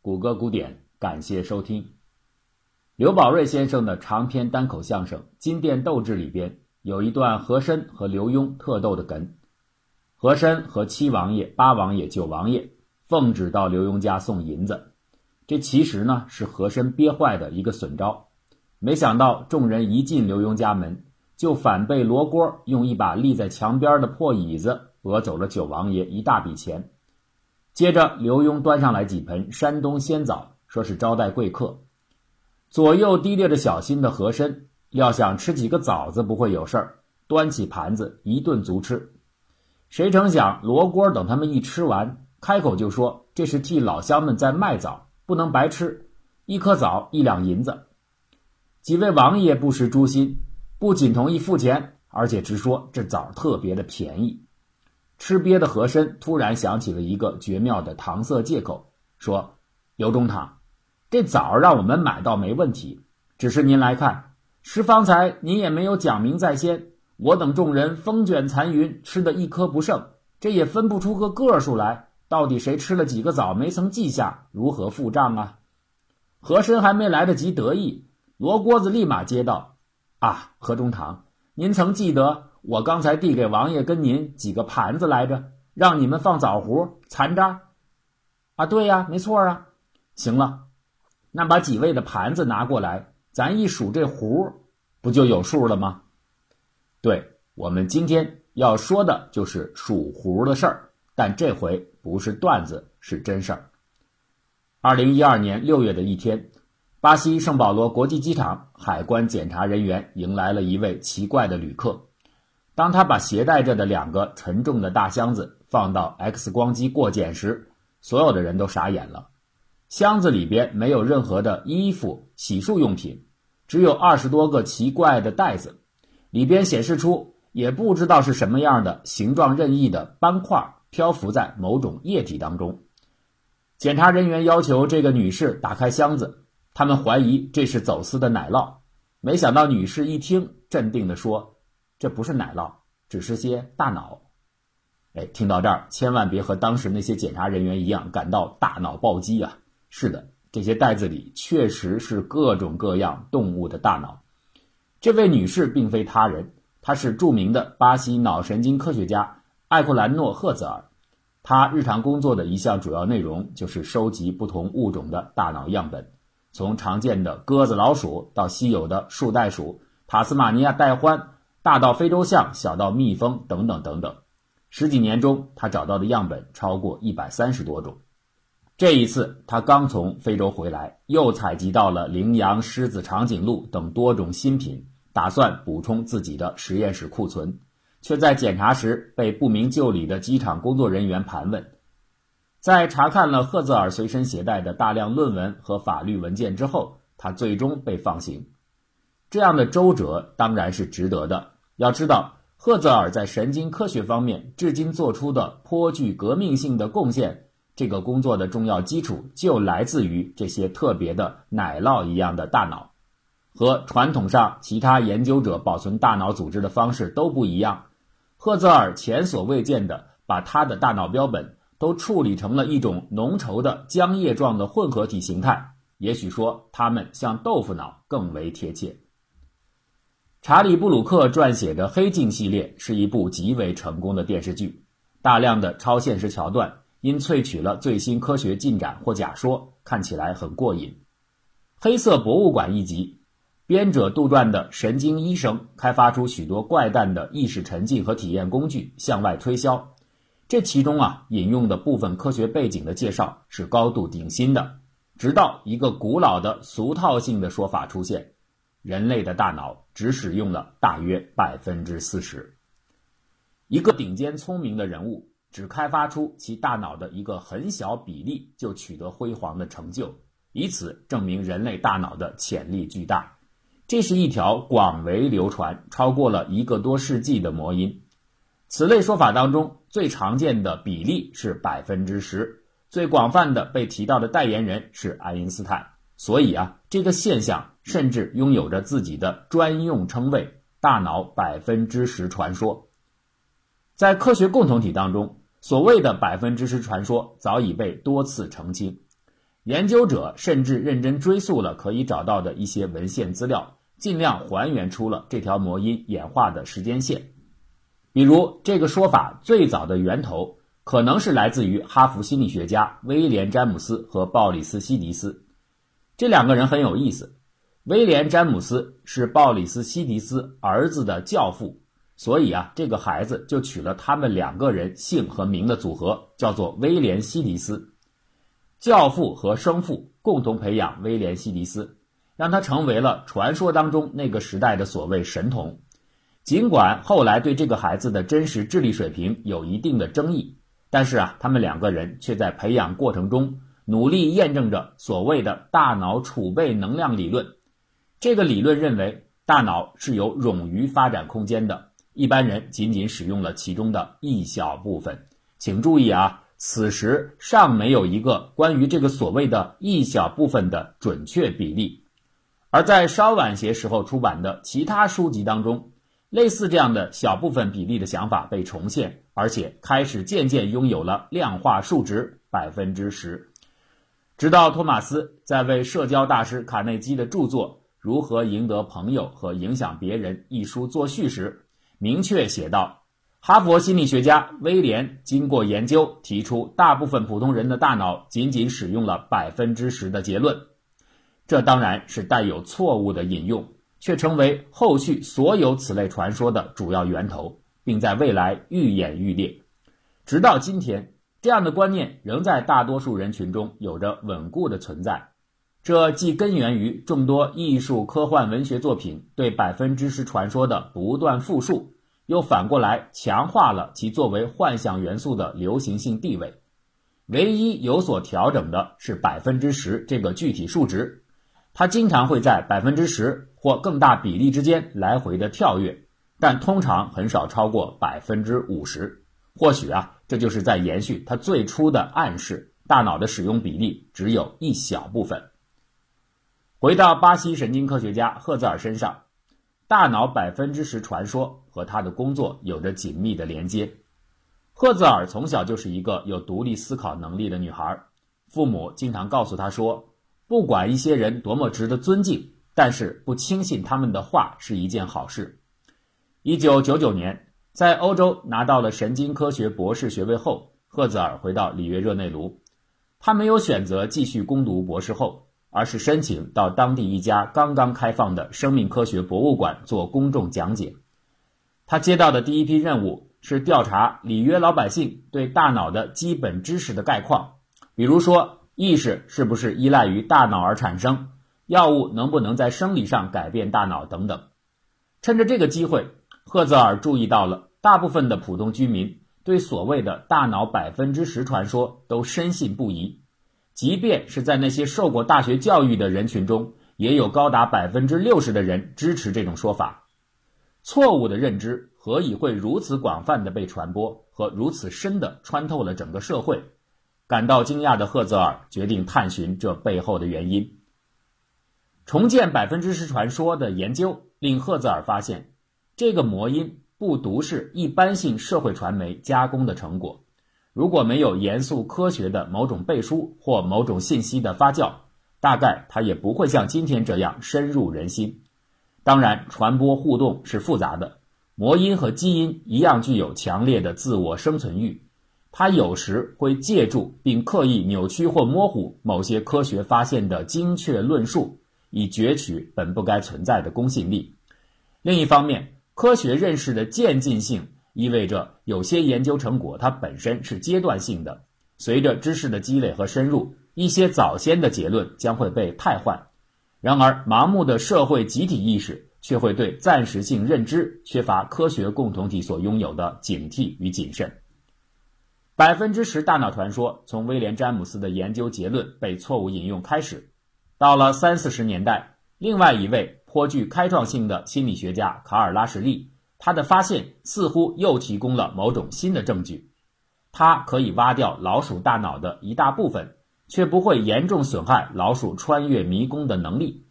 谷歌古典，感谢收听。刘宝瑞先生的长篇单口相声《金殿斗智》里边有一段和珅和刘墉特逗的梗。和珅和七王爷、八王爷、九王爷奉旨到刘墉家送银子，这其实呢是和珅憋坏的一个损招。没想到众人一进刘墉家门，就反被罗锅用一把立在墙边的破椅子讹走了九王爷一大笔钱。接着刘墉端上来几盆山东鲜枣，说是招待贵客。左右提着小心的和珅，料想吃几个枣子不会有事儿，端起盘子一顿足吃。谁成想罗锅等他们一吃完，开口就说：“这是替老乡们在卖枣，不能白吃，一颗枣一两银子。”几位王爷不识诛心，不仅同意付钱，而且直说这枣特别的便宜。吃瘪的和珅突然想起了一个绝妙的搪塞借口，说：“刘中堂。”这枣让我们买到没问题，只是您来看，十方才您也没有讲明在先，我等众人风卷残云，吃的一颗不剩，这也分不出个个数来，到底谁吃了几个枣没曾记下，如何付账啊？和珅还没来得及得意，罗锅子立马接道：“啊，何中堂，您曾记得我刚才递给王爷跟您几个盘子来着，让你们放枣核、残渣？啊，对呀，没错啊，行了。”那把几位的盘子拿过来，咱一数这壶，不就有数了吗？对我们今天要说的就是数壶的事儿，但这回不是段子，是真事儿。二零一二年六月的一天，巴西圣保罗国际机场海关检查人员迎来了一位奇怪的旅客。当他把携带着的两个沉重的大箱子放到 X 光机过检时，所有的人都傻眼了。箱子里边没有任何的衣服、洗漱用品，只有二十多个奇怪的袋子，里边显示出也不知道是什么样的形状任意的斑块漂浮在某种液体当中。检查人员要求这个女士打开箱子，他们怀疑这是走私的奶酪，没想到女士一听，镇定地说：“这不是奶酪，只是些大脑。”哎，听到这儿，千万别和当时那些检查人员一样感到大脑暴击啊！是的，这些袋子里确实是各种各样动物的大脑。这位女士并非他人，她是著名的巴西脑神经科学家艾库兰诺·赫泽尔。她日常工作的一项主要内容就是收集不同物种的大脑样本，从常见的鸽子、老鼠到稀有的树袋鼠、塔斯马尼亚袋獾，大到非洲象，小到蜜蜂等等等等。十几年中，他找到的样本超过一百三十多种。这一次，他刚从非洲回来，又采集到了羚羊、狮子、长颈鹿等多种新品，打算补充自己的实验室库存，却在检查时被不明就里的机场工作人员盘问。在查看了赫泽尔随身携带的大量论文和法律文件之后，他最终被放行。这样的周折当然是值得的。要知道，赫泽尔在神经科学方面至今做出的颇具革命性的贡献。这个工作的重要基础就来自于这些特别的奶酪一样的大脑，和传统上其他研究者保存大脑组织的方式都不一样。赫泽尔前所未见的把他的大脑标本都处理成了一种浓稠的浆液状的混合体形态，也许说它们像豆腐脑更为贴切。查理布鲁克撰写的《黑镜》系列是一部极为成功的电视剧，大量的超现实桥段。因萃取了最新科学进展或假说，看起来很过瘾。黑色博物馆一集，编者杜撰的神经医生开发出许多怪诞的意识沉浸和体验工具，向外推销。这其中啊，引用的部分科学背景的介绍是高度顶新的。直到一个古老的俗套性的说法出现：人类的大脑只使用了大约百分之四十。一个顶尖聪明的人物。只开发出其大脑的一个很小比例，就取得辉煌的成就，以此证明人类大脑的潜力巨大。这是一条广为流传、超过了一个多世纪的魔音。此类说法当中，最常见的比例是百分之十，最广泛的被提到的代言人是爱因斯坦。所以啊，这个现象甚至拥有着自己的专用称谓——大脑百分之十传说。在科学共同体当中。所谓的百分之十传说早已被多次澄清。研究者甚至认真追溯了可以找到的一些文献资料，尽量还原出了这条魔音演化的时间线。比如，这个说法最早的源头可能是来自于哈佛心理学家威廉·詹姆斯和鲍里斯·西迪斯。这两个人很有意思。威廉·詹姆斯是鲍里斯·西迪斯儿子的教父，所以啊，这个孩子就取了他们两个人姓和名的组合，叫做威廉·西迪斯。教父和生父共同培养威廉·西迪斯，让他成为了传说当中那个时代的所谓神童。尽管后来对这个孩子的真实智力水平有一定的争议，但是啊，他们两个人却在培养过程中努力验证着所谓的大脑储备能量理论。这个理论认为，大脑是有冗余发展空间的，一般人仅仅使用了其中的一小部分。请注意啊。此时尚没有一个关于这个所谓的一小部分的准确比例，而在稍晚些时候出版的其他书籍当中，类似这样的小部分比例的想法被重现，而且开始渐渐拥有了量化数值百分之十。直到托马斯在为社交大师卡内基的著作《如何赢得朋友和影响别人》一书作序时，明确写道。哈佛心理学家威廉经过研究，提出大部分普通人的大脑仅仅使用了百分之十的结论。这当然是带有错误的引用，却成为后续所有此类传说的主要源头，并在未来愈演愈烈。直到今天，这样的观念仍在大多数人群中有着稳固的存在。这既根源于众多艺术、科幻、文学作品对百分之十传说的不断复述。又反过来强化了其作为幻想元素的流行性地位。唯一有所调整的是百分之十这个具体数值，它经常会在百分之十或更大比例之间来回的跳跃，但通常很少超过百分之五十。或许啊，这就是在延续他最初的暗示：大脑的使用比例只有一小部分。回到巴西神经科学家赫兹尔身上。大脑百分之十传说和他的工作有着紧密的连接。赫兹尔从小就是一个有独立思考能力的女孩，父母经常告诉她说：“不管一些人多么值得尊敬，但是不轻信他们的话是一件好事。”一九九九年，在欧洲拿到了神经科学博士学位后，赫兹尔回到里约热内卢，他没有选择继续攻读博士后。而是申请到当地一家刚刚开放的生命科学博物馆做公众讲解。他接到的第一批任务是调查里约老百姓对大脑的基本知识的概况，比如说意识是不是依赖于大脑而产生，药物能不能在生理上改变大脑等等。趁着这个机会，赫泽尔注意到了大部分的普通居民对所谓的大脑百分之十传说都深信不疑。即便是在那些受过大学教育的人群中，也有高达百分之六十的人支持这种说法。错误的认知何以会如此广泛的被传播和如此深的穿透了整个社会？感到惊讶的赫泽尔决定探寻这背后的原因。重建百分之十传说的研究令赫泽尔发现，这个魔音不独是一般性社会传媒加工的成果。如果没有严肃科学的某种背书或某种信息的发酵，大概它也不会像今天这样深入人心。当然，传播互动是复杂的，魔音和基因一样具有强烈的自我生存欲。它有时会借助并刻意扭曲或模糊某些科学发现的精确论述，以攫取本不该存在的公信力。另一方面，科学认识的渐进性。意味着有些研究成果它本身是阶段性的，随着知识的积累和深入，一些早先的结论将会被汰换。然而，盲目的社会集体意识却会对暂时性认知缺乏科学共同体所拥有的警惕与谨慎。百分之十大脑传说从威廉·詹姆斯的研究结论被错误引用开始，到了三四十年代，另外一位颇具开创性的心理学家卡尔拉什利。他的发现似乎又提供了某种新的证据，它可以挖掉老鼠大脑的一大部分，却不会严重损害老鼠穿越迷宫的能力。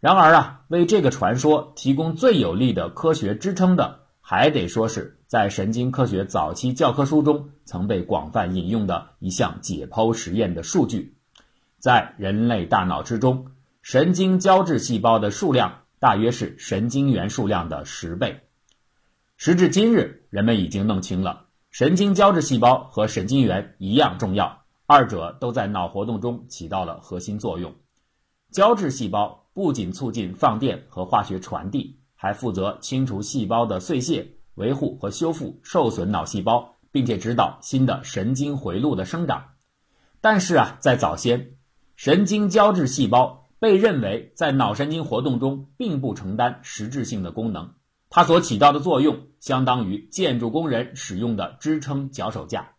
然而啊，为这个传说提供最有力的科学支撑的，还得说是在神经科学早期教科书中曾被广泛引用的一项解剖实验的数据。在人类大脑之中，神经胶质细胞的数量大约是神经元数量的十倍。时至今日，人们已经弄清了，神经胶质细胞和神经元一样重要，二者都在脑活动中起到了核心作用。胶质细胞不仅促进放电和化学传递，还负责清除细胞的碎屑，维护和修复受损脑细胞，并且指导新的神经回路的生长。但是啊，在早先，神经胶质细胞被认为在脑神经活动中并不承担实质性的功能。它所起到的作用，相当于建筑工人使用的支撑脚手架。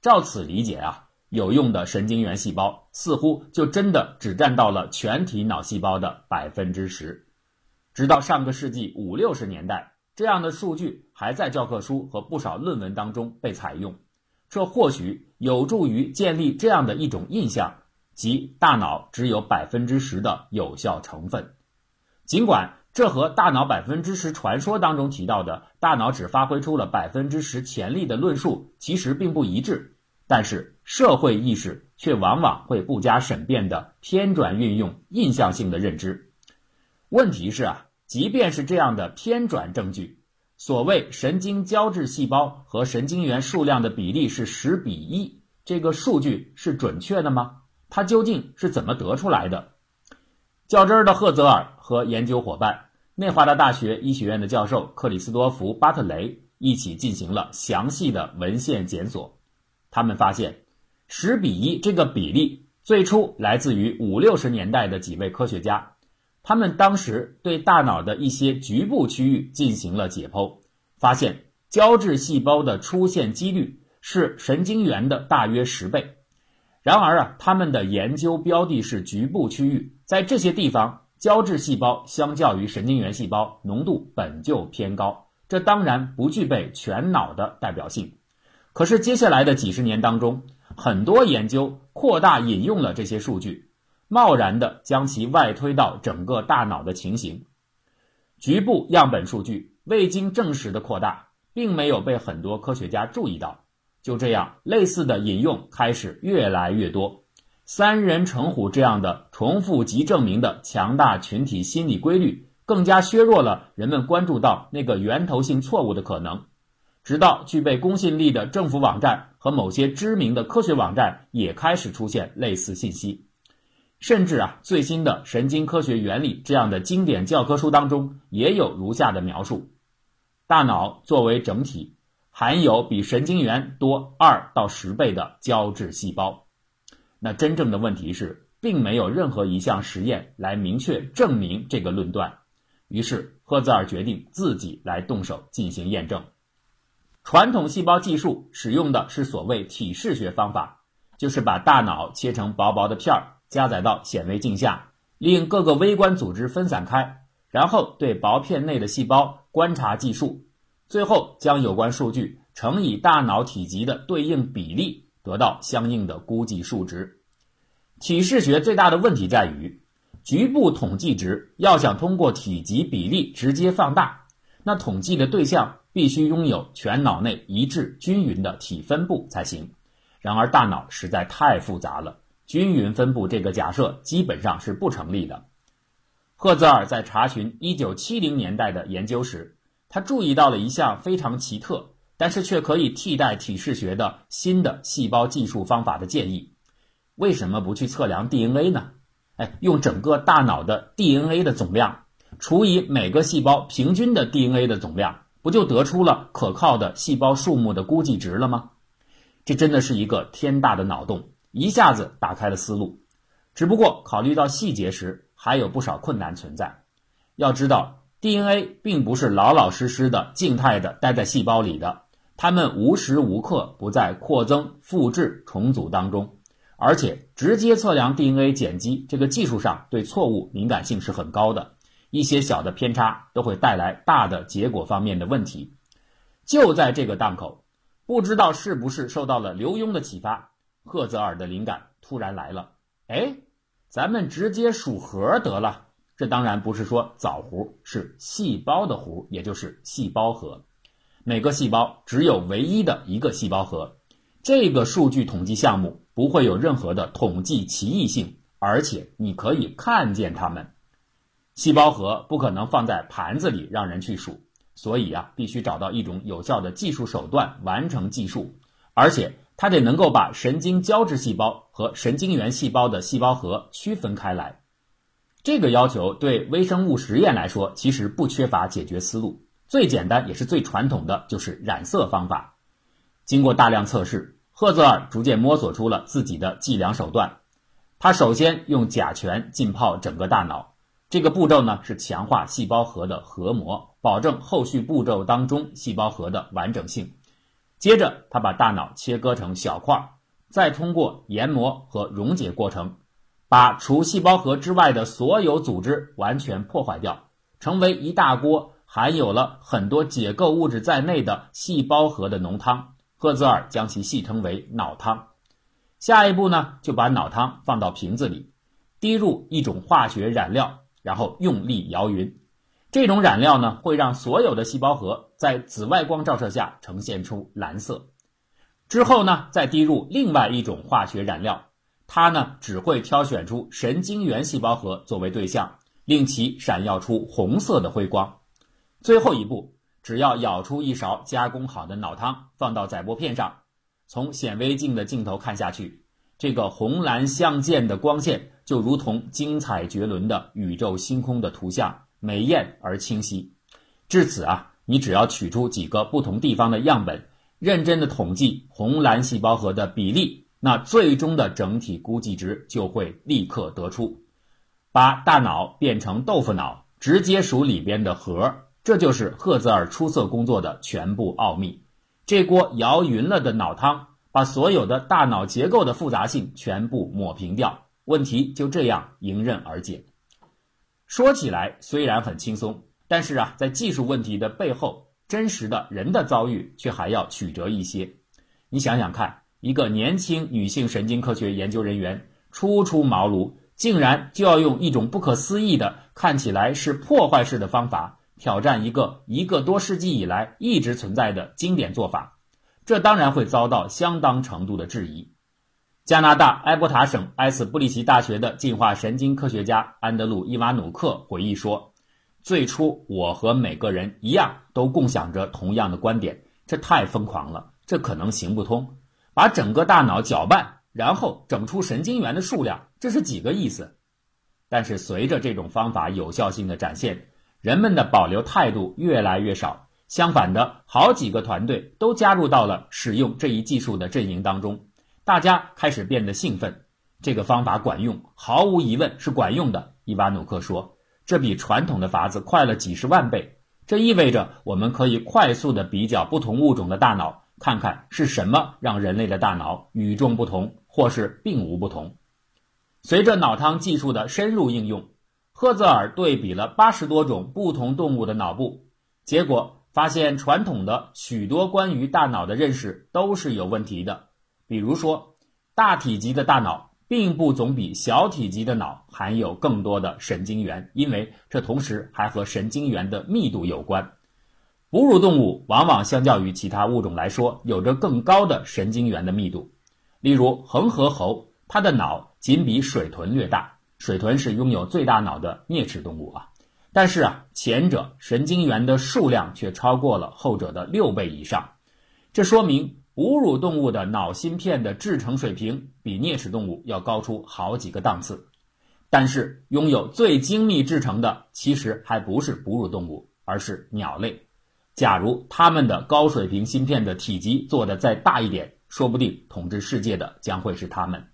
照此理解啊，有用的神经元细胞似乎就真的只占到了全体脑细胞的百分之十。直到上个世纪五六十年代，这样的数据还在教科书和不少论文当中被采用。这或许有助于建立这样的一种印象，即大脑只有百分之十的有效成分，尽管。这和大脑百分之十传说当中提到的大脑只发挥出了百分之十潜力的论述其实并不一致，但是社会意识却往往会不加审辩的偏转运用印象性的认知。问题是啊，即便是这样的偏转证据，所谓神经胶质细胞和神经元数量的比例是十比一，这个数据是准确的吗？它究竟是怎么得出来的？较真儿的赫泽尔和研究伙伴。内华达大学医学院的教授克里斯多弗·巴特雷一起进行了详细的文献检索。他们发现，十比一这个比例最初来自于五六十年代的几位科学家。他们当时对大脑的一些局部区域进行了解剖，发现胶质细胞的出现几率是神经元的大约十倍。然而啊，他们的研究标的是局部区域，在这些地方。胶质细胞相较于神经元细胞浓度本就偏高，这当然不具备全脑的代表性。可是接下来的几十年当中，很多研究扩大引用了这些数据，贸然的将其外推到整个大脑的情形。局部样本数据未经证实的扩大，并没有被很多科学家注意到。就这样，类似的引用开始越来越多。三人成虎这样的重复即证明的强大群体心理规律，更加削弱了人们关注到那个源头性错误的可能。直到具备公信力的政府网站和某些知名的科学网站也开始出现类似信息，甚至啊，最新的神经科学原理这样的经典教科书当中也有如下的描述：大脑作为整体，含有比神经元多二到十倍的胶质细胞。那真正的问题是，并没有任何一项实验来明确证明这个论断。于是赫兹尔决定自己来动手进行验证。传统细胞技术使用的是所谓体视学方法，就是把大脑切成薄薄的片儿，加载到显微镜下，令各个微观组织分散开，然后对薄片内的细胞观察计数，最后将有关数据乘以大脑体积的对应比例。得到相应的估计数值。体视学最大的问题在于，局部统计值要想通过体积比例直接放大，那统计的对象必须拥有全脑内一致均匀的体分布才行。然而，大脑实在太复杂了，均匀分布这个假设基本上是不成立的。赫泽尔在查询1970年代的研究时，他注意到了一项非常奇特。但是却可以替代体式学的新的细胞计数方法的建议，为什么不去测量 DNA 呢？哎，用整个大脑的 DNA 的总量除以每个细胞平均的 DNA 的总量，不就得出了可靠的细胞数目的估计值了吗？这真的是一个天大的脑洞，一下子打开了思路。只不过考虑到细节时，还有不少困难存在。要知道，DNA 并不是老老实实的静态的待在细胞里的。它们无时无刻不在扩增、复制、重组当中，而且直接测量 DNA 碱基这个技术上对错误敏感性是很高的，一些小的偏差都会带来大的结果方面的问题。就在这个档口，不知道是不是受到了刘墉的启发，赫泽尔的灵感突然来了。哎，咱们直接数核得了。这当然不是说枣核，是细胞的核，也就是细胞核。每个细胞只有唯一的一个细胞核，这个数据统计项目不会有任何的统计奇异性，而且你可以看见它们。细胞核不可能放在盘子里让人去数，所以啊，必须找到一种有效的技术手段完成计数，而且它得能够把神经胶质细胞和神经元细胞的细胞核区分开来。这个要求对微生物实验来说，其实不缺乏解决思路。最简单也是最传统的就是染色方法。经过大量测试，赫泽尔逐渐摸索出了自己的计量手段。他首先用甲醛浸泡整个大脑。这个步骤呢是强化细胞核的核膜，保证后续步骤当中细胞核的完整性。接着，他把大脑切割成小块，再通过研磨和溶解过程，把除细胞核之外的所有组织完全破坏掉，成为一大锅含有了很多解构物质在内的细胞核的浓汤。赫兹尔将其戏称为脑汤。下一步呢，就把脑汤放到瓶子里，滴入一种化学染料。然后用力摇匀，这种染料呢会让所有的细胞核在紫外光照射下呈现出蓝色。之后呢再滴入另外一种化学染料，它呢只会挑选出神经元细胞核作为对象，令其闪耀出红色的辉光。最后一步，只要舀出一勺加工好的脑汤，放到载玻片上，从显微镜的镜头看下去。这个红蓝相间的光线，就如同精彩绝伦的宇宙星空的图像，美艳而清晰。至此啊，你只要取出几个不同地方的样本，认真的统计红蓝细胞核的比例，那最终的整体估计值就会立刻得出。把大脑变成豆腐脑，直接数里边的核，这就是赫泽尔出色工作的全部奥秘。这锅摇匀了的脑汤。把所有的大脑结构的复杂性全部抹平掉，问题就这样迎刃而解。说起来虽然很轻松，但是啊，在技术问题的背后，真实的人的遭遇却还要曲折一些。你想想看，一个年轻女性神经科学研究人员初出茅庐，竟然就要用一种不可思议的、看起来是破坏式的方法，挑战一个一个多世纪以来一直存在的经典做法。这当然会遭到相当程度的质疑。加拿大埃伯塔省埃斯布里奇大学的进化神经科学家安德鲁伊瓦努克回忆说：“最初，我和每个人一样，都共享着同样的观点。这太疯狂了，这可能行不通。把整个大脑搅拌，然后整出神经元的数量，这是几个意思？但是，随着这种方法有效性的展现，人们的保留态度越来越少。”相反的，好几个团队都加入到了使用这一技术的阵营当中，大家开始变得兴奋。这个方法管用，毫无疑问是管用的。伊瓦努克说：“这比传统的法子快了几十万倍。这意味着我们可以快速的比较不同物种的大脑，看看是什么让人类的大脑与众不同，或是并无不同。”随着脑汤技术的深入应用，赫泽尔对比了八十多种不同动物的脑部，结果。发现传统的许多关于大脑的认识都是有问题的，比如说，大体积的大脑并不总比小体积的脑含有更多的神经元，因为这同时还和神经元的密度有关。哺乳动物往往相较于其他物种来说，有着更高的神经元的密度。例如，恒河猴，它的脑仅比水豚略大，水豚是拥有最大脑的啮齿动物啊。但是啊，前者神经元的数量却超过了后者的六倍以上，这说明哺乳动物的脑芯片的制成水平比啮齿动物要高出好几个档次。但是，拥有最精密制成的其实还不是哺乳动物，而是鸟类。假如他们的高水平芯片的体积做得再大一点，说不定统治世界的将会是他们。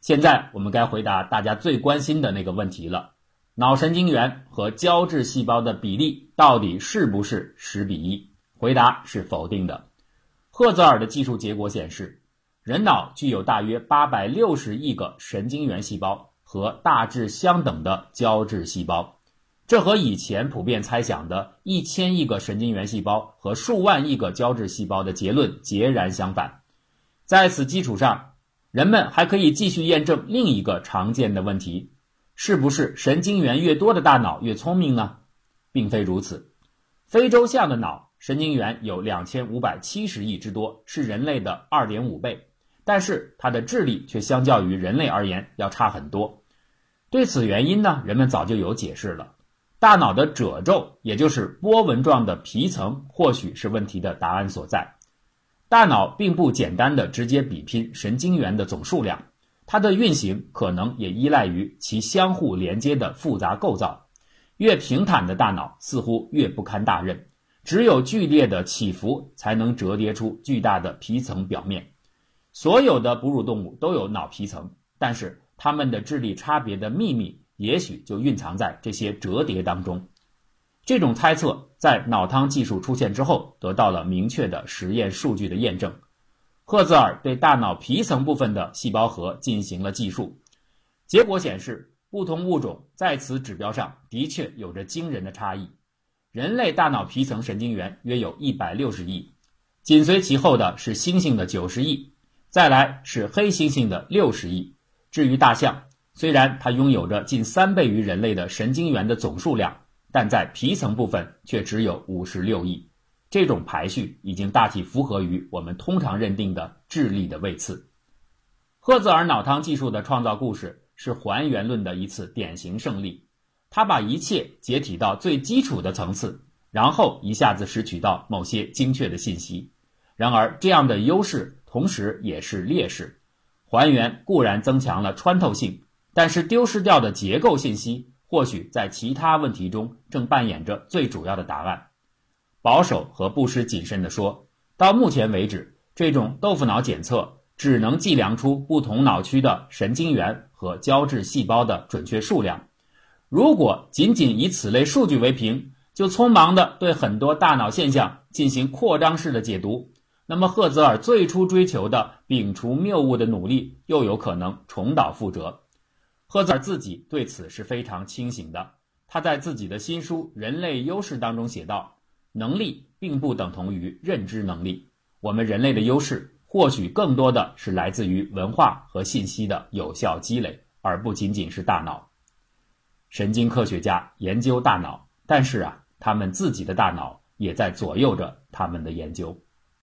现在我们该回答大家最关心的那个问题了。脑神经元和胶质细胞的比例到底是不是十比一？回答是否定的。赫泽尔的技术结果显示，人脑具有大约八百六十亿个神经元细胞和大致相等的胶质细胞，这和以前普遍猜想的一千亿个神经元细胞和数万亿个胶质细胞的结论截然相反。在此基础上，人们还可以继续验证另一个常见的问题。是不是神经元越多的大脑越聪明呢？并非如此。非洲象的脑神经元有两千五百七十亿之多，是人类的二点五倍。但是它的智力却相较于人类而言要差很多。对此原因呢，人们早就有解释了。大脑的褶皱，也就是波纹状的皮层，或许是问题的答案所在。大脑并不简单的直接比拼神经元的总数量，它的运行可能也依赖于其相互连接的复杂构造。越平坦的大脑似乎越不堪大任，只有剧烈的起伏才能折叠出巨大的皮层表面。所有的哺乳动物都有脑皮层，但是它们的智力差别的秘密。也许就蕴藏在这些折叠当中。这种猜测在脑汤技术出现之后得到了明确的实验数据的验证。赫兹尔对大脑皮层部分的细胞核进行了计数，结果显示，不同物种在此指标上的确有着惊人的差异。人类大脑皮层神经元约有一百六十亿，紧随其后的是猩猩的九十亿，再来是黑猩猩的六十亿。至于大象，虽然它拥有着近三倍于人类的神经元的总数量，但在皮层部分却只有五十六亿。这种排序已经大体符合于我们通常认定的智力的位次。赫兹尔脑汤技术的创造故事是还原论的一次典型胜利。它把一切解体到最基础的层次，然后一下子拾取到某些精确的信息。然而，这样的优势同时也是劣势。还原固然增强了穿透性。但是丢失掉的结构信息，或许在其他问题中正扮演着最主要的答案。保守和不失谨慎地说，到目前为止，这种豆腐脑检测只能计量出不同脑区的神经元和胶质细胞的准确数量。如果仅仅以此类数据为凭，就匆忙地对很多大脑现象进行扩张式的解读，那么赫泽尔最初追求的摒除谬误的努力又有可能重蹈覆辙。赫兹尔自己对此是非常清醒的。他在自己的新书《人类优势》当中写道：“能力并不等同于认知能力。我们人类的优势或许更多的是来自于文化和信息的有效积累，而不仅仅是大脑。神经科学家研究大脑，但是啊，他们自己的大脑也在左右着他们的研究。”